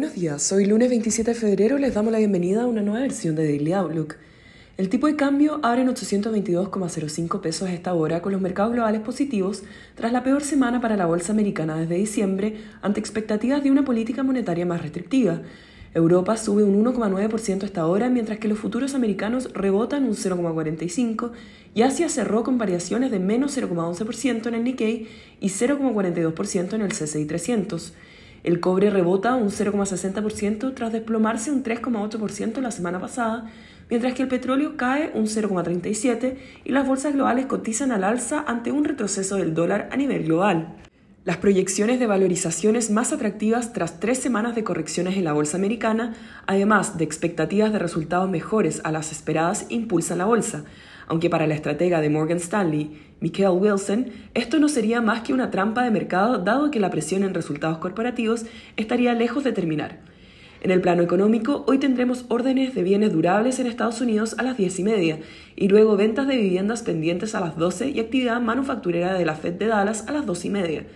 Buenos días, hoy lunes 27 de febrero les damos la bienvenida a una nueva versión de Daily Outlook. El tipo de cambio abre en 822,05 pesos a esta hora con los mercados globales positivos tras la peor semana para la bolsa americana desde diciembre ante expectativas de una política monetaria más restrictiva. Europa sube un 1,9% a esta hora mientras que los futuros americanos rebotan un 0,45% y Asia cerró con variaciones de menos 0,11% en el Nikkei y 0,42% en el CCI 300. El cobre rebota un 0,60% tras desplomarse un 3,8% la semana pasada, mientras que el petróleo cae un 0,37% y las bolsas globales cotizan al alza ante un retroceso del dólar a nivel global. Las proyecciones de valorizaciones más atractivas tras tres semanas de correcciones en la bolsa americana, además de expectativas de resultados mejores a las esperadas, impulsan la bolsa, aunque para la estratega de Morgan Stanley, Michael Wilson, esto no sería más que una trampa de mercado dado que la presión en resultados corporativos estaría lejos de terminar. En el plano económico, hoy tendremos órdenes de bienes durables en Estados Unidos a las 10 y media y luego ventas de viviendas pendientes a las 12 y actividad manufacturera de la Fed de Dallas a las 2 y media.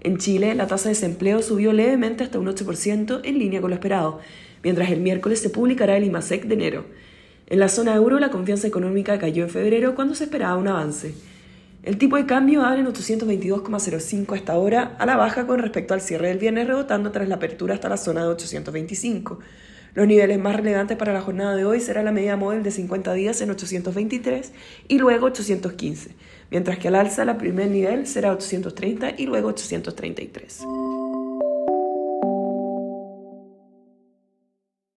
En Chile, la tasa de desempleo subió levemente hasta un 8% en línea con lo esperado, mientras el miércoles se publicará el IMASEC de enero. En la zona euro, la confianza económica cayó en febrero cuando se esperaba un avance. El tipo de cambio abre en 822,05 hasta ahora, a la baja con respecto al cierre del viernes, rebotando tras la apertura hasta la zona de 825. Los niveles más relevantes para la jornada de hoy será la media móvil de 50 días en 823 y luego 815, mientras que al alza la primer nivel será 830 y luego 833.